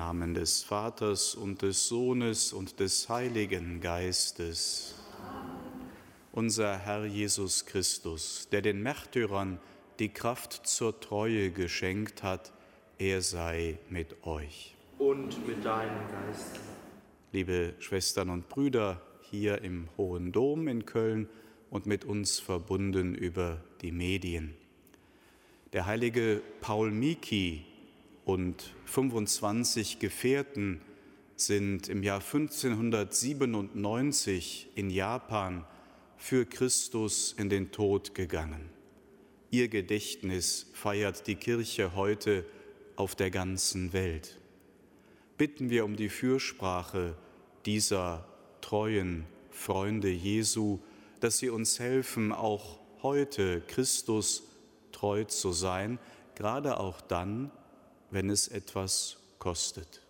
Namen des Vaters und des Sohnes und des Heiligen Geistes. Unser Herr Jesus Christus, der den Märtyrern die Kraft zur Treue geschenkt hat, er sei mit euch. Und mit deinem Geist. Liebe Schwestern und Brüder hier im Hohen Dom in Köln und mit uns verbunden über die Medien. Der heilige Paul Miki und 25 Gefährten sind im Jahr 1597 in Japan für Christus in den Tod gegangen. Ihr Gedächtnis feiert die Kirche heute auf der ganzen Welt. Bitten wir um die Fürsprache dieser treuen Freunde Jesu, dass sie uns helfen, auch heute Christus treu zu sein, gerade auch dann, wenn es etwas kostet.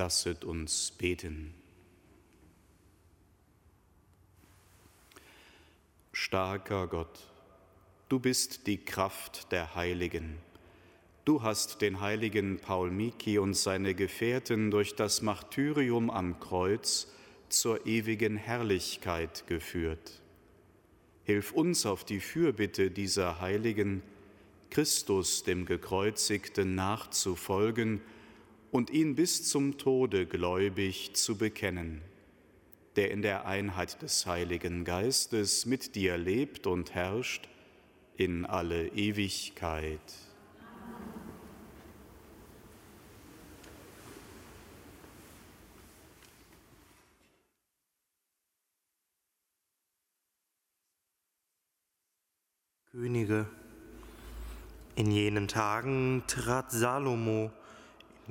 Lasset uns beten. Starker Gott, du bist die Kraft der Heiligen. Du hast den heiligen Paul Miki und seine Gefährten durch das Martyrium am Kreuz zur ewigen Herrlichkeit geführt. Hilf uns auf die Fürbitte dieser Heiligen, Christus dem Gekreuzigten nachzufolgen und ihn bis zum Tode gläubig zu bekennen, der in der Einheit des Heiligen Geistes mit dir lebt und herrscht in alle Ewigkeit. Könige. In jenen Tagen trat Salomo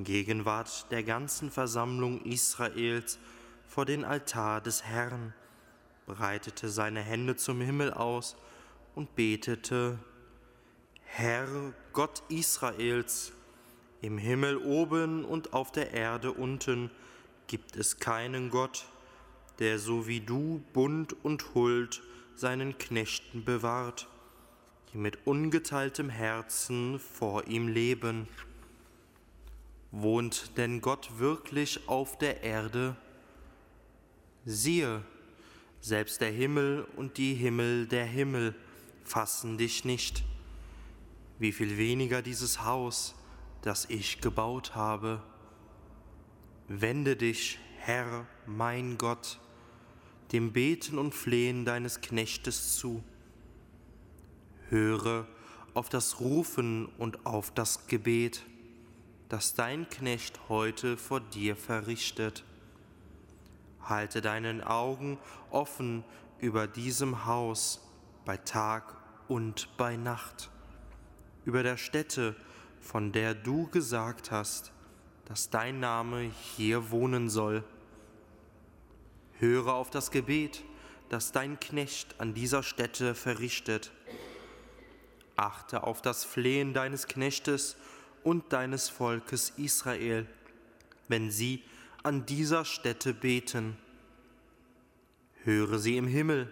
Gegenwart der ganzen Versammlung Israels vor den Altar des Herrn, breitete seine Hände zum Himmel aus und betete, Herr Gott Israels, im Himmel oben und auf der Erde unten gibt es keinen Gott, der so wie du Bund und Huld seinen Knechten bewahrt die mit ungeteiltem Herzen vor ihm leben. Wohnt denn Gott wirklich auf der Erde? Siehe, selbst der Himmel und die Himmel der Himmel fassen dich nicht. Wie viel weniger dieses Haus, das ich gebaut habe. Wende dich, Herr, mein Gott, dem Beten und Flehen deines Knechtes zu höre auf das Rufen und auf das Gebet, das dein Knecht heute vor dir verrichtet. Halte deinen Augen offen über diesem Haus bei Tag und bei Nacht, über der Stätte, von der du gesagt hast, dass dein Name hier wohnen soll. Höre auf das Gebet, das dein Knecht an dieser Stätte verrichtet achte auf das Flehen deines Knechtes und deines Volkes Israel, wenn sie an dieser Stätte beten. Höre sie im Himmel,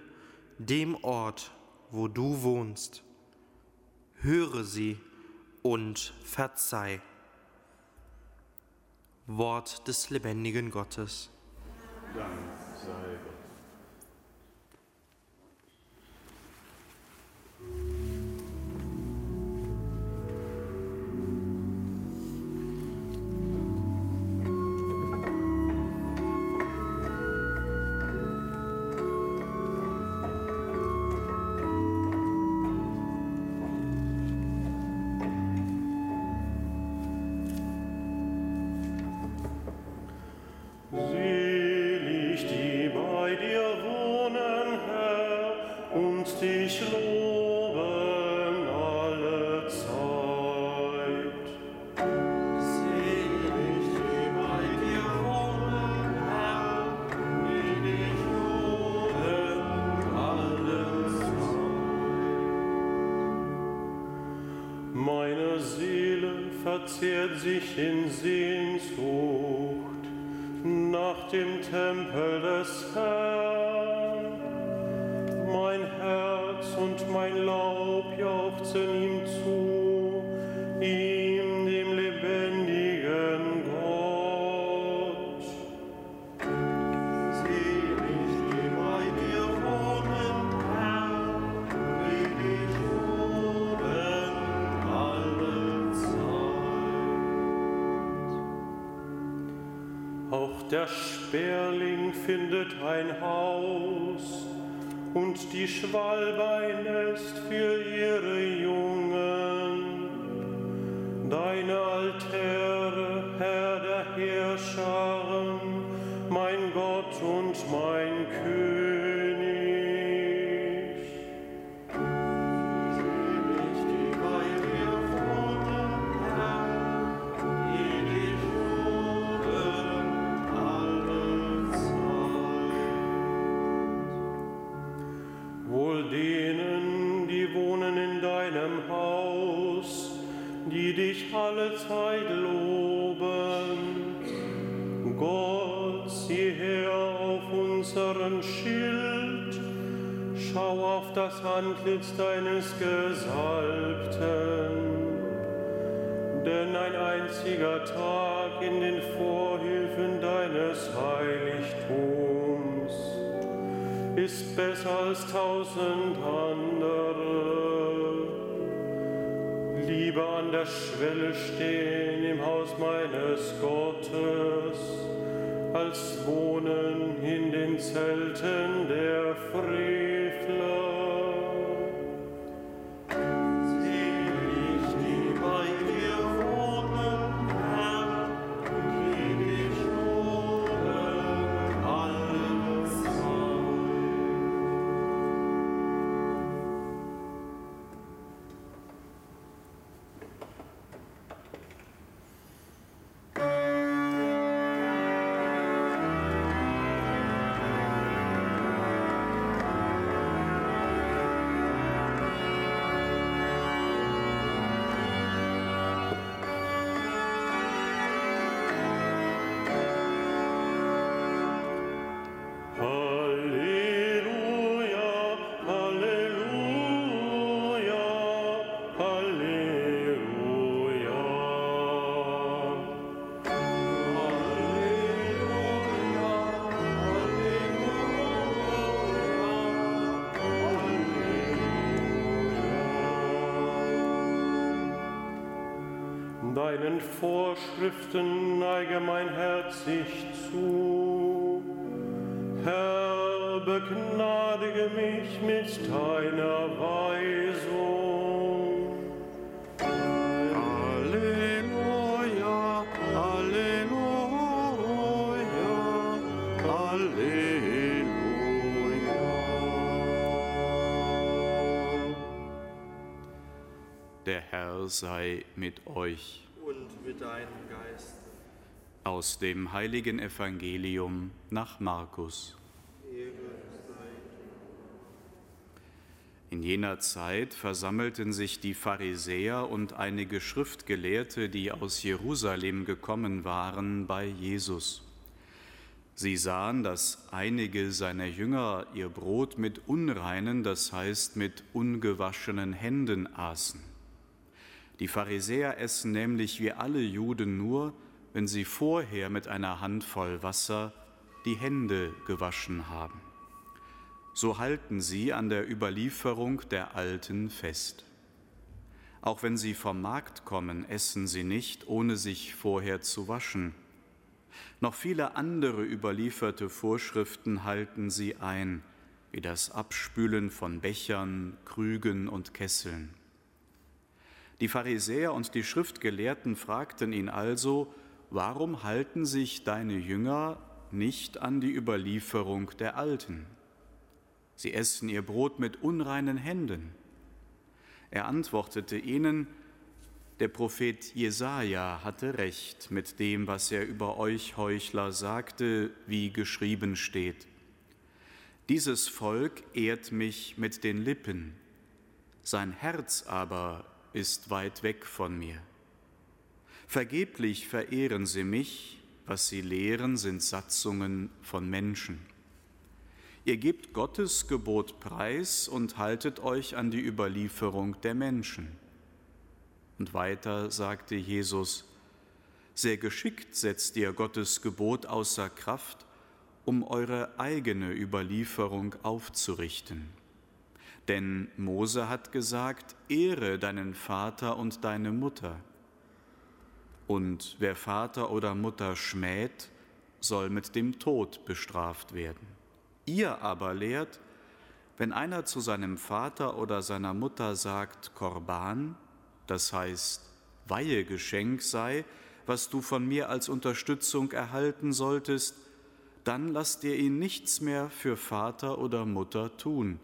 dem Ort, wo du wohnst. Höre sie und verzeih. Wort des lebendigen Gottes. Dank sei Gott. Dem Tempel des Herrn. Findet ein Haus und die Schwalbe ein Nest für ihre Antlitz deines Gesalbten. Denn ein einziger Tag in den Vorhöfen deines Heiligtums ist besser als tausend andere. Lieber an der Schwelle stehen im Haus meines Gottes, als wohnen in den Zelten der Frevler. Vorschriften neige mein Herz sich zu. Herr, begnadige mich mit deiner Weisung. Halleluja, Halleluja, Halleluja. Der Herr sei mit euch. Deinem Geist. Aus dem heiligen Evangelium nach Markus. In jener Zeit versammelten sich die Pharisäer und einige Schriftgelehrte, die aus Jerusalem gekommen waren, bei Jesus. Sie sahen, dass einige seiner Jünger ihr Brot mit unreinen, das heißt mit ungewaschenen Händen aßen. Die Pharisäer essen nämlich wie alle Juden nur, wenn sie vorher mit einer Handvoll Wasser die Hände gewaschen haben. So halten sie an der Überlieferung der Alten fest. Auch wenn sie vom Markt kommen, essen sie nicht, ohne sich vorher zu waschen. Noch viele andere überlieferte Vorschriften halten sie ein, wie das Abspülen von Bechern, Krügen und Kesseln. Die Pharisäer und die Schriftgelehrten fragten ihn also, warum halten sich deine Jünger nicht an die Überlieferung der Alten? Sie essen ihr Brot mit unreinen Händen. Er antwortete ihnen, der Prophet Jesaja hatte recht mit dem, was er über euch Heuchler sagte, wie geschrieben steht. Dieses Volk ehrt mich mit den Lippen, sein Herz aber ist weit weg von mir. Vergeblich verehren sie mich, was sie lehren, sind Satzungen von Menschen. Ihr gebt Gottes Gebot preis und haltet euch an die Überlieferung der Menschen. Und weiter sagte Jesus, sehr geschickt setzt ihr Gottes Gebot außer Kraft, um eure eigene Überlieferung aufzurichten. Denn Mose hat gesagt, ehre deinen Vater und deine Mutter. Und wer Vater oder Mutter schmäht, soll mit dem Tod bestraft werden. Ihr aber lehrt, wenn einer zu seinem Vater oder seiner Mutter sagt, Korban, das heißt Weihegeschenk sei, was du von mir als Unterstützung erhalten solltest, dann lasst ihr ihn nichts mehr für Vater oder Mutter tun.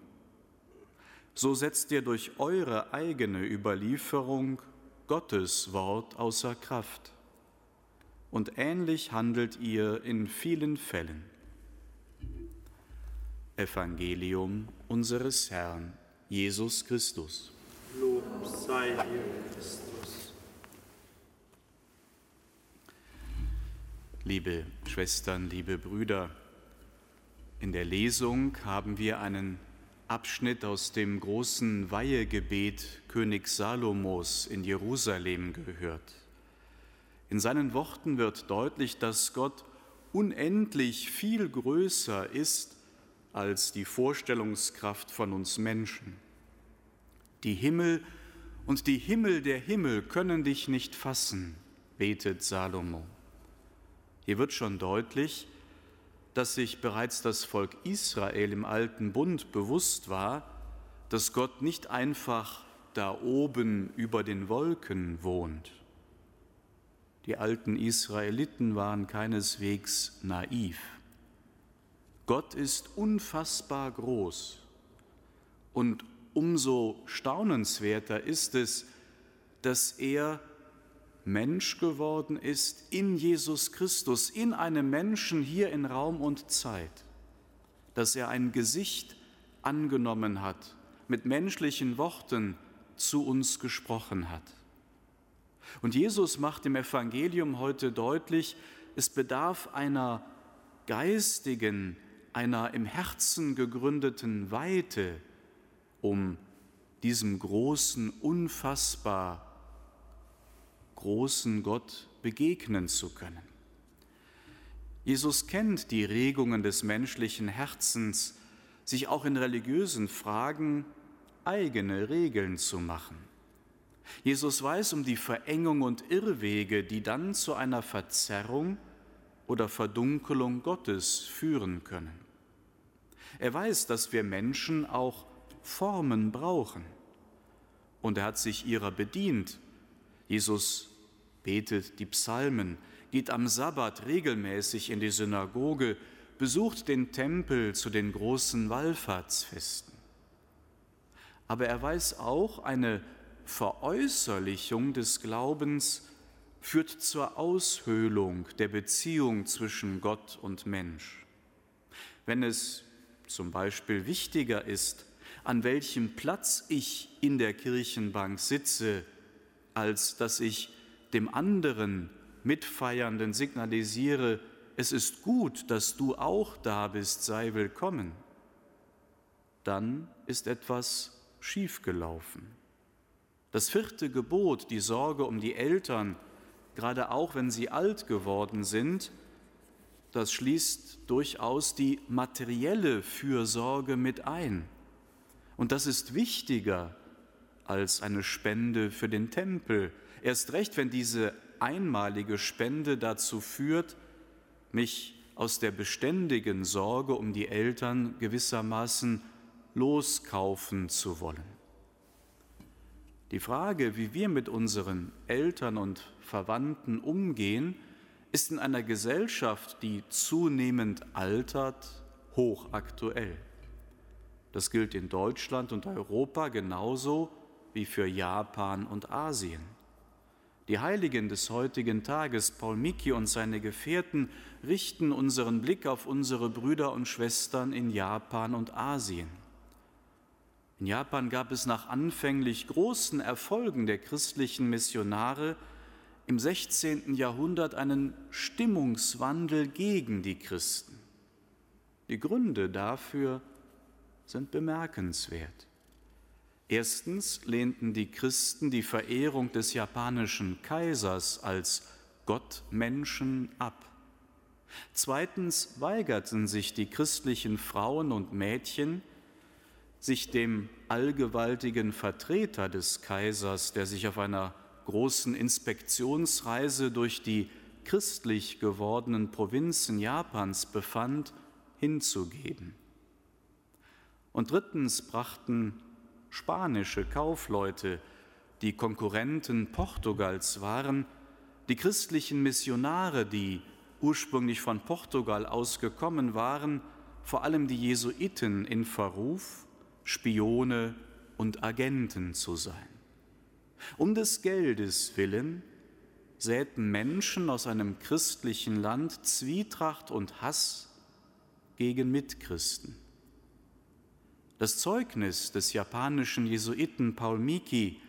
So setzt ihr durch eure eigene Überlieferung Gottes Wort außer Kraft. Und ähnlich handelt ihr in vielen Fällen. Evangelium unseres Herrn Jesus Christus. Lob sei dir, Christus. Liebe Schwestern, liebe Brüder, in der Lesung haben wir einen Abschnitt aus dem großen Weihegebet König Salomos in Jerusalem gehört. In seinen Worten wird deutlich, dass Gott unendlich viel größer ist als die Vorstellungskraft von uns Menschen. Die Himmel und die Himmel der Himmel können dich nicht fassen, betet Salomo. Hier wird schon deutlich, dass sich bereits das Volk Israel im alten Bund bewusst war, dass Gott nicht einfach da oben über den Wolken wohnt. Die alten Israeliten waren keineswegs naiv. Gott ist unfassbar groß und umso staunenswerter ist es, dass er Mensch geworden ist in Jesus Christus, in einem Menschen hier in Raum und Zeit, dass er ein Gesicht angenommen hat, mit menschlichen Worten zu uns gesprochen hat. Und Jesus macht im Evangelium heute deutlich, es bedarf einer geistigen, einer im Herzen gegründeten Weite, um diesem großen, unfassbar großen Gott begegnen zu können. Jesus kennt die Regungen des menschlichen Herzens, sich auch in religiösen Fragen eigene Regeln zu machen. Jesus weiß um die Verengung und Irrwege, die dann zu einer Verzerrung oder Verdunkelung Gottes führen können. Er weiß, dass wir Menschen auch Formen brauchen. Und er hat sich ihrer bedient. Jesus betet die Psalmen, geht am Sabbat regelmäßig in die Synagoge, besucht den Tempel zu den großen Wallfahrtsfesten. Aber er weiß auch, eine Veräußerlichung des Glaubens führt zur Aushöhlung der Beziehung zwischen Gott und Mensch. Wenn es zum Beispiel wichtiger ist, an welchem Platz ich in der Kirchenbank sitze, als dass ich dem anderen Mitfeiernden signalisiere, es ist gut, dass du auch da bist, sei willkommen, dann ist etwas schiefgelaufen. Das vierte Gebot, die Sorge um die Eltern, gerade auch wenn sie alt geworden sind, das schließt durchaus die materielle Fürsorge mit ein. Und das ist wichtiger als eine Spende für den Tempel. Erst recht, wenn diese einmalige Spende dazu führt, mich aus der beständigen Sorge um die Eltern gewissermaßen loskaufen zu wollen. Die Frage, wie wir mit unseren Eltern und Verwandten umgehen, ist in einer Gesellschaft, die zunehmend altert, hochaktuell. Das gilt in Deutschland und Europa genauso wie für Japan und Asien. Die Heiligen des heutigen Tages, Paul Miki und seine Gefährten, richten unseren Blick auf unsere Brüder und Schwestern in Japan und Asien. In Japan gab es nach anfänglich großen Erfolgen der christlichen Missionare im 16. Jahrhundert einen Stimmungswandel gegen die Christen. Die Gründe dafür sind bemerkenswert. Erstens lehnten die Christen die Verehrung des japanischen Kaisers als Gottmenschen ab. Zweitens weigerten sich die christlichen Frauen und Mädchen, sich dem allgewaltigen Vertreter des Kaisers, der sich auf einer großen Inspektionsreise durch die christlich gewordenen Provinzen Japans befand, hinzugeben. Und drittens brachten spanische Kaufleute, die Konkurrenten Portugals waren, die christlichen Missionare, die ursprünglich von Portugal aus gekommen waren, vor allem die Jesuiten in Verruf, Spione und Agenten zu sein. Um des Geldes willen säten Menschen aus einem christlichen Land Zwietracht und Hass gegen Mitchristen. Das Zeugnis des japanischen Jesuiten Paul Miki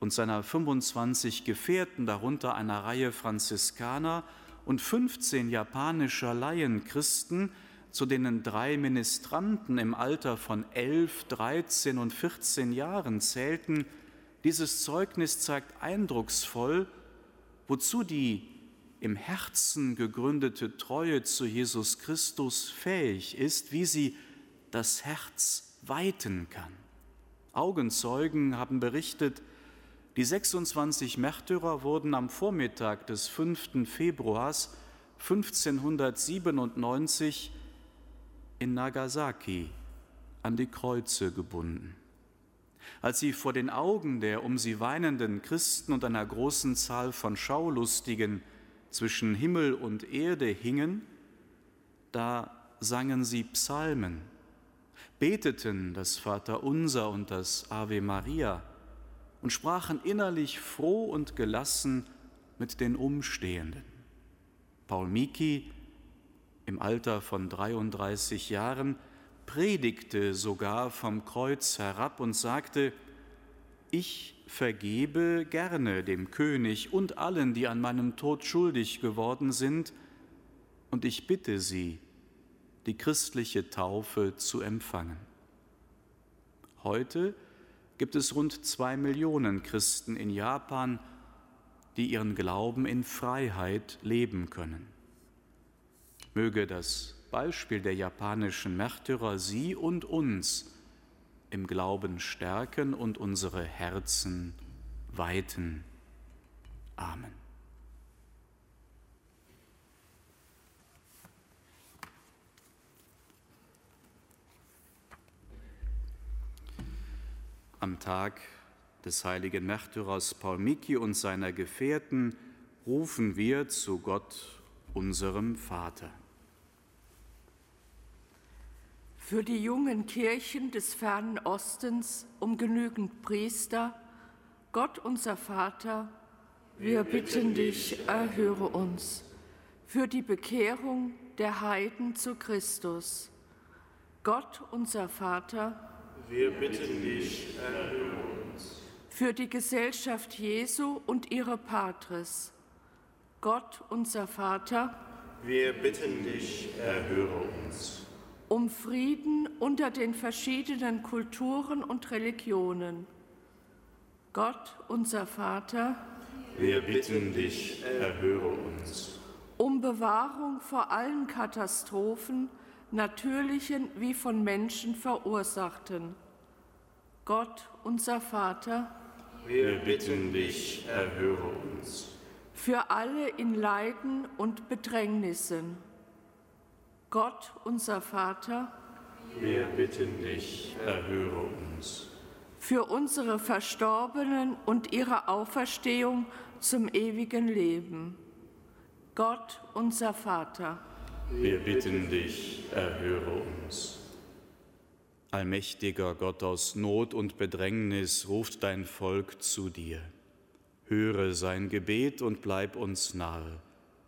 und seiner 25 Gefährten, darunter einer Reihe Franziskaner und 15 japanischer Laienchristen, zu denen drei Ministranten im Alter von 11, 13 und 14 Jahren zählten, dieses Zeugnis zeigt eindrucksvoll, wozu die im Herzen gegründete Treue zu Jesus Christus fähig ist, wie sie das Herz weiten kann. Augenzeugen haben berichtet, die 26 Märtyrer wurden am Vormittag des 5. Februars 1597 in Nagasaki an die Kreuze gebunden. Als sie vor den Augen der um sie weinenden Christen und einer großen Zahl von Schaulustigen zwischen Himmel und Erde hingen, da sangen sie Psalmen beteten das Vaterunser und das Ave Maria und sprachen innerlich froh und gelassen mit den Umstehenden. Paul Miki, im Alter von 33 Jahren, predigte sogar vom Kreuz herab und sagte, ich vergebe gerne dem König und allen, die an meinem Tod schuldig geworden sind, und ich bitte sie, die christliche Taufe zu empfangen. Heute gibt es rund zwei Millionen Christen in Japan, die ihren Glauben in Freiheit leben können. Möge das Beispiel der japanischen Märtyrer Sie und uns im Glauben stärken und unsere Herzen weiten. Amen. Am Tag des heiligen Märtyrers Paul Miki und seiner Gefährten rufen wir zu Gott, unserem Vater. Für die jungen Kirchen des fernen Ostens um genügend Priester, Gott unser Vater, wir bitten dich, erhöre uns. Für die Bekehrung der Heiden zu Christus, Gott unser Vater, wir bitten dich, erhöre uns. Für die Gesellschaft Jesu und ihre Patres, Gott unser Vater, wir bitten dich, erhöre uns. Um Frieden unter den verschiedenen Kulturen und Religionen. Gott unser Vater, wir bitten dich, erhöre uns. Um Bewahrung vor allen Katastrophen, natürlichen wie von Menschen verursachten. Gott unser Vater, wir bitten dich, erhöre uns. Für alle in Leiden und Bedrängnissen. Gott unser Vater, wir bitten dich, erhöre uns. Für unsere Verstorbenen und ihre Auferstehung zum ewigen Leben. Gott unser Vater, wir bitten dich, erhöre uns. Allmächtiger Gott aus Not und Bedrängnis ruft dein Volk zu dir. Höre sein Gebet und bleib uns nahe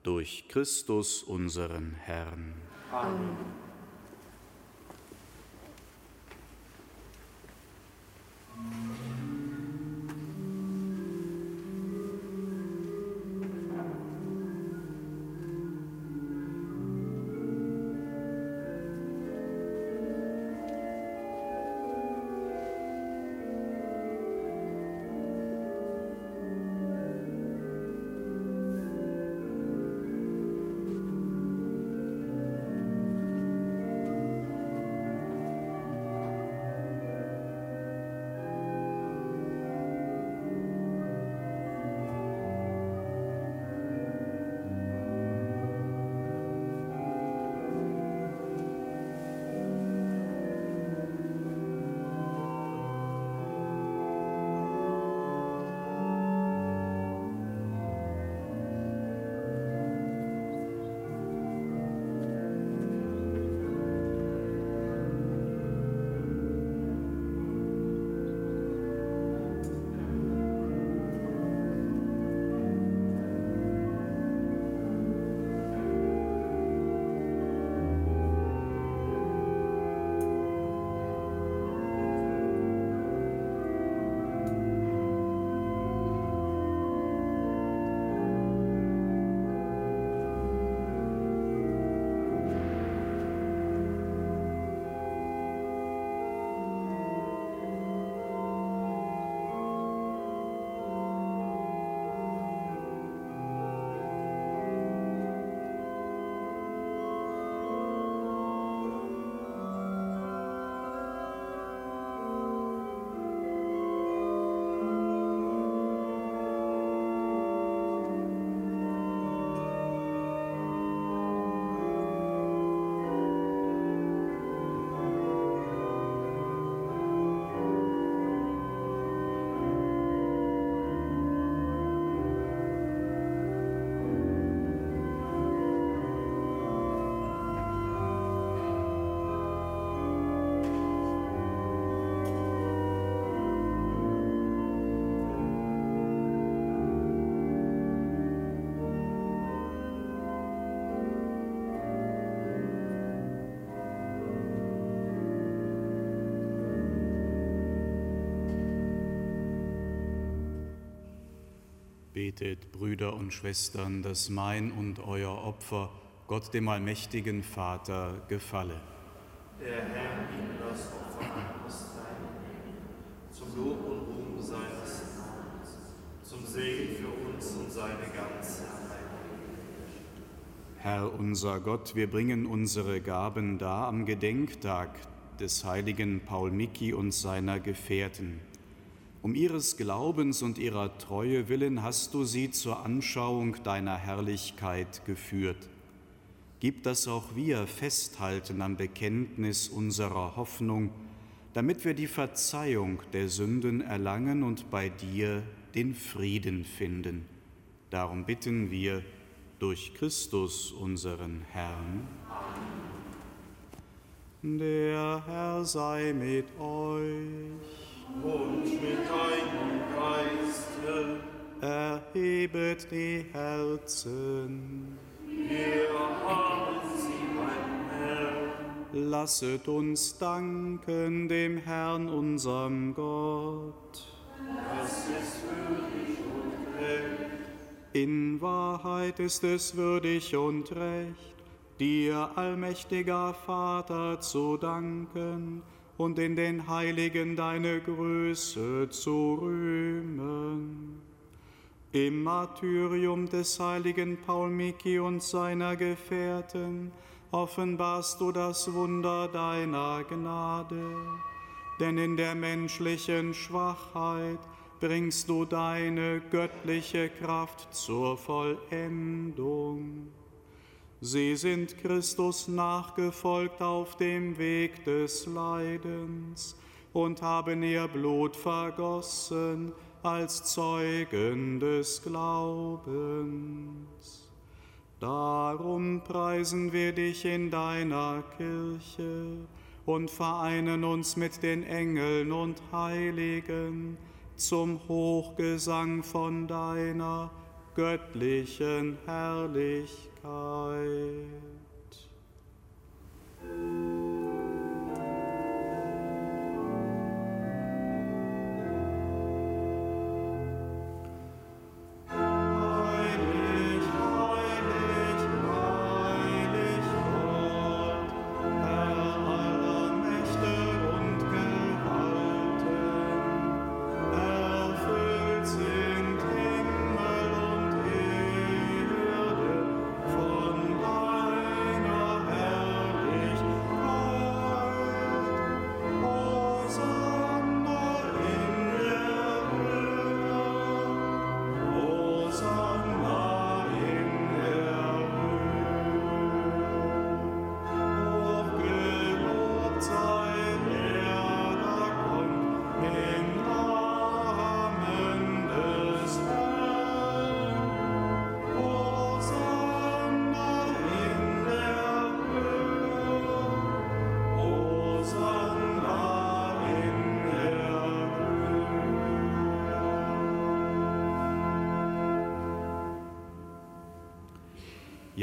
durch Christus unseren Herrn. Amen. Betet, Brüder und Schwestern, dass mein und euer Opfer Gott dem allmächtigen Vater gefalle. Der Herr ihm das Opfer an das zum Lob und Ruhm seines Namens, zum Segen für uns und seine ganze Herr unser Gott, wir bringen unsere Gaben dar am Gedenktag des heiligen Paul Miki und seiner Gefährten Um ihres Glaubens und ihrer Treue willen hast du sie zur Anschauung deiner Herrlichkeit geführt. Gib, dass auch wir festhalten am Bekenntnis unserer Hoffnung, damit wir die Verzeihung der Sünden erlangen und bei dir den Frieden finden. Darum bitten wir durch Christus unseren Herrn. Der Herr sei mit euch. Und mit deinem Geiste. Erhebet die Herzen. Wir haben sie beim Herrn. Lasset uns danken dem Herrn, unserem Gott. Das ist würdig und recht. In Wahrheit ist es würdig und recht, dir, allmächtiger Vater, zu danken und in den Heiligen deine Größe zu rühmen. Im Martyrium des heiligen Paul Miki und seiner Gefährten offenbarst du das Wunder deiner Gnade, denn in der menschlichen Schwachheit bringst du deine göttliche Kraft zur Vollendung. Sie sind Christus nachgefolgt auf dem Weg des Leidens und haben ihr Blut vergossen als Zeugen des Glaubens. Darum preisen wir dich in deiner Kirche und vereinen uns mit den Engeln und Heiligen zum Hochgesang von deiner göttlichen Herrlichkeit. Heilig,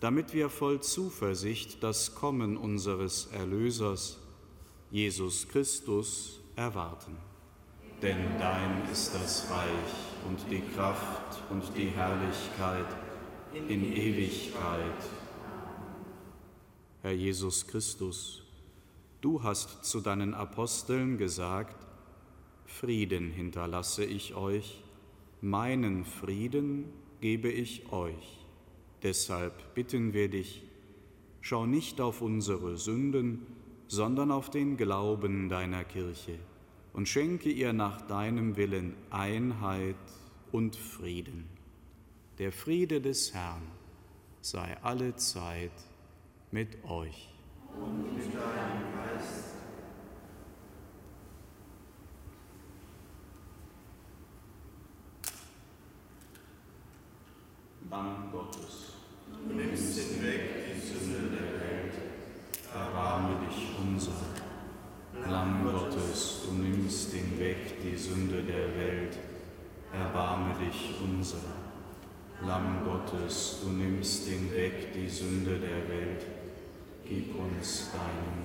damit wir voll Zuversicht das Kommen unseres Erlösers, Jesus Christus, erwarten. Denn dein ist das Reich und die Kraft und die Herrlichkeit in Ewigkeit. Herr Jesus Christus, du hast zu deinen Aposteln gesagt, Frieden hinterlasse ich euch, meinen Frieden gebe ich euch. Deshalb bitten wir dich, schau nicht auf unsere Sünden, sondern auf den Glauben deiner Kirche und schenke ihr nach deinem Willen Einheit und Frieden. Der Friede des Herrn sei alle Zeit mit euch. Und mit deinem Geist. Lamm Gottes Du nimmst hinweg die Sünde der Welt, erbarme dich unser. Lamm Gottes, du nimmst hinweg die Sünde der Welt, erbarme dich unser. Lamm Gottes, du nimmst hinweg die Sünde der Welt, gib uns deinen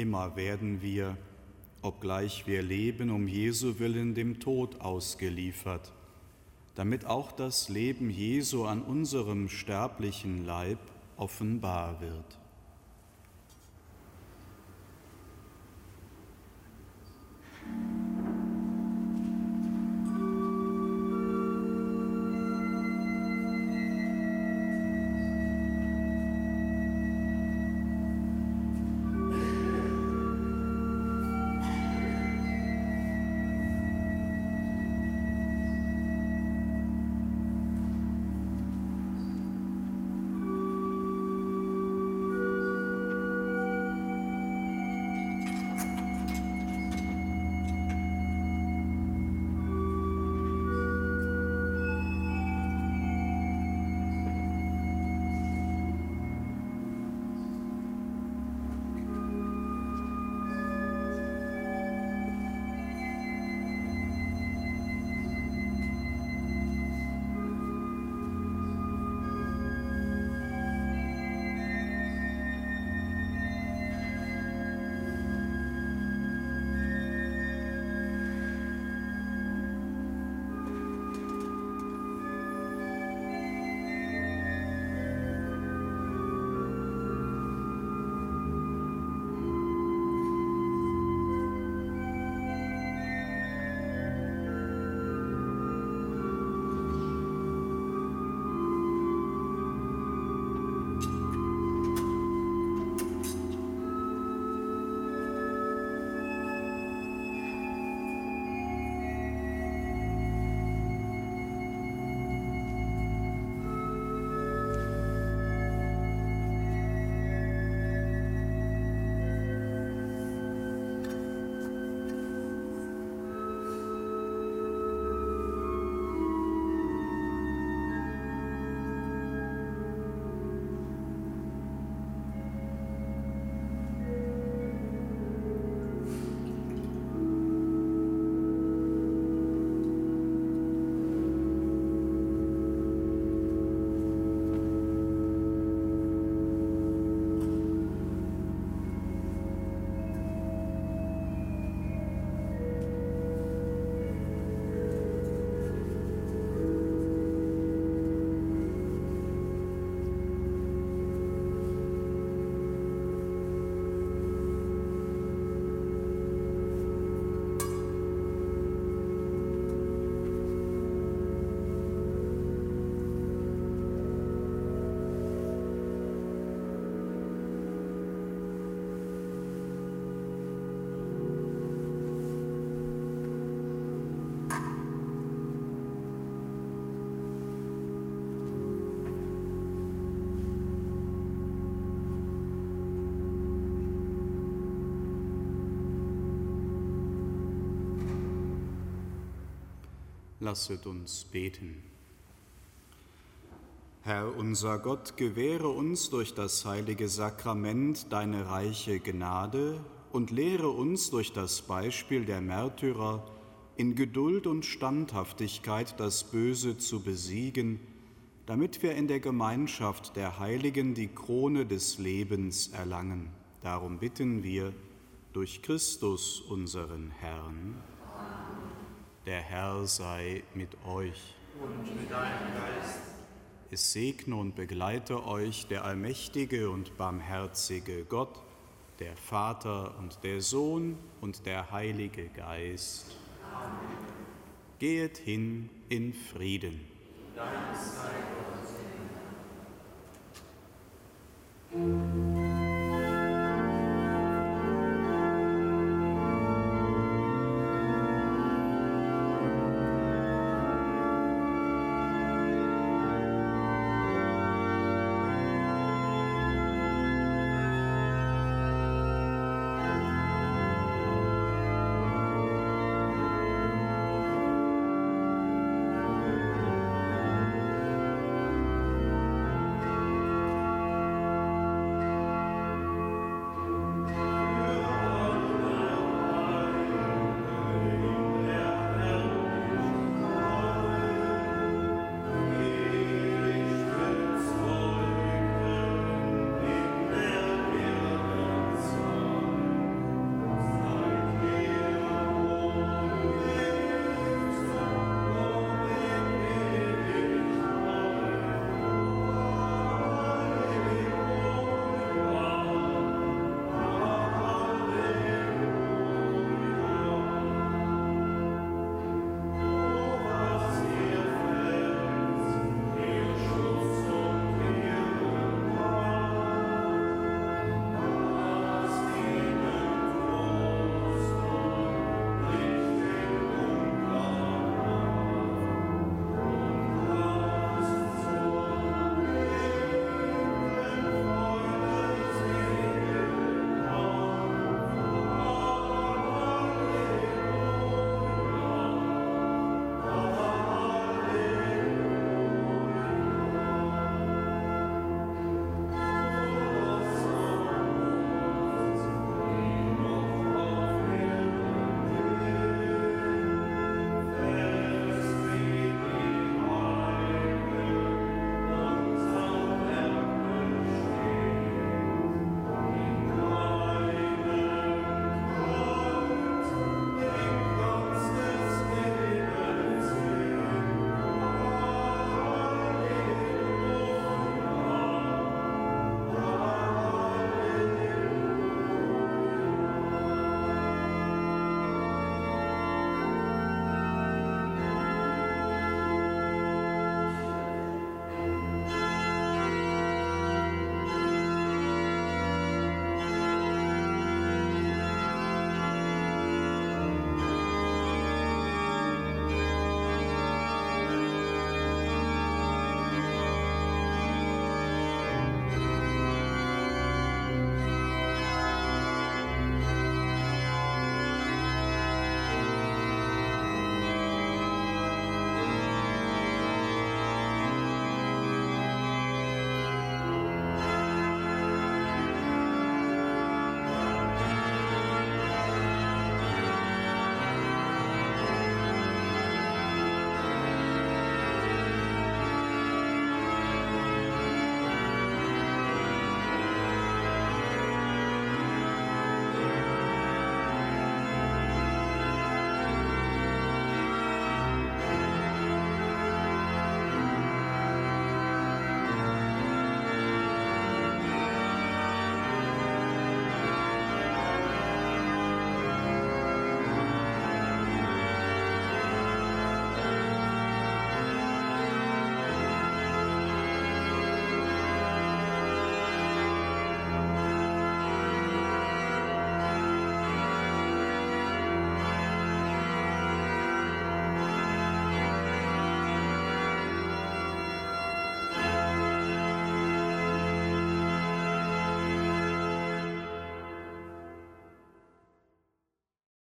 Immer werden wir, obgleich wir leben, um Jesu willen dem Tod ausgeliefert, damit auch das Leben Jesu an unserem sterblichen Leib offenbar wird. Lasset uns beten. Herr unser Gott, gewähre uns durch das heilige Sakrament deine reiche Gnade und lehre uns durch das Beispiel der Märtyrer in Geduld und Standhaftigkeit das Böse zu besiegen, damit wir in der Gemeinschaft der Heiligen die Krone des Lebens erlangen. Darum bitten wir durch Christus unseren Herrn. Der Herr sei mit euch. Und mit deinem Geist. Es segne und begleite euch der allmächtige und barmherzige Gott, der Vater und der Sohn und der Heilige Geist. Amen. Gehet hin in Frieden. Dein sei Gott.